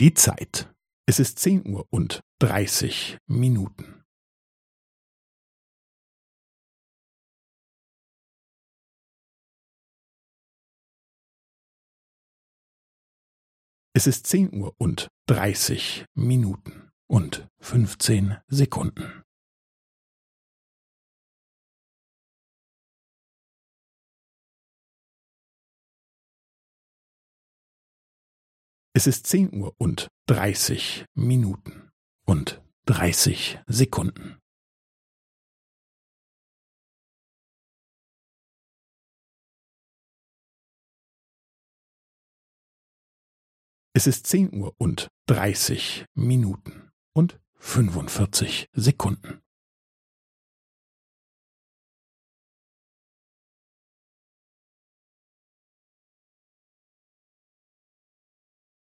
Die Zeit. Es ist zehn Uhr und dreißig Minuten. Es ist zehn Uhr und dreißig Minuten und fünfzehn Sekunden. Es ist zehn Uhr und dreißig Minuten und dreißig Sekunden. Es ist zehn Uhr und dreißig Minuten und fünfundvierzig Sekunden.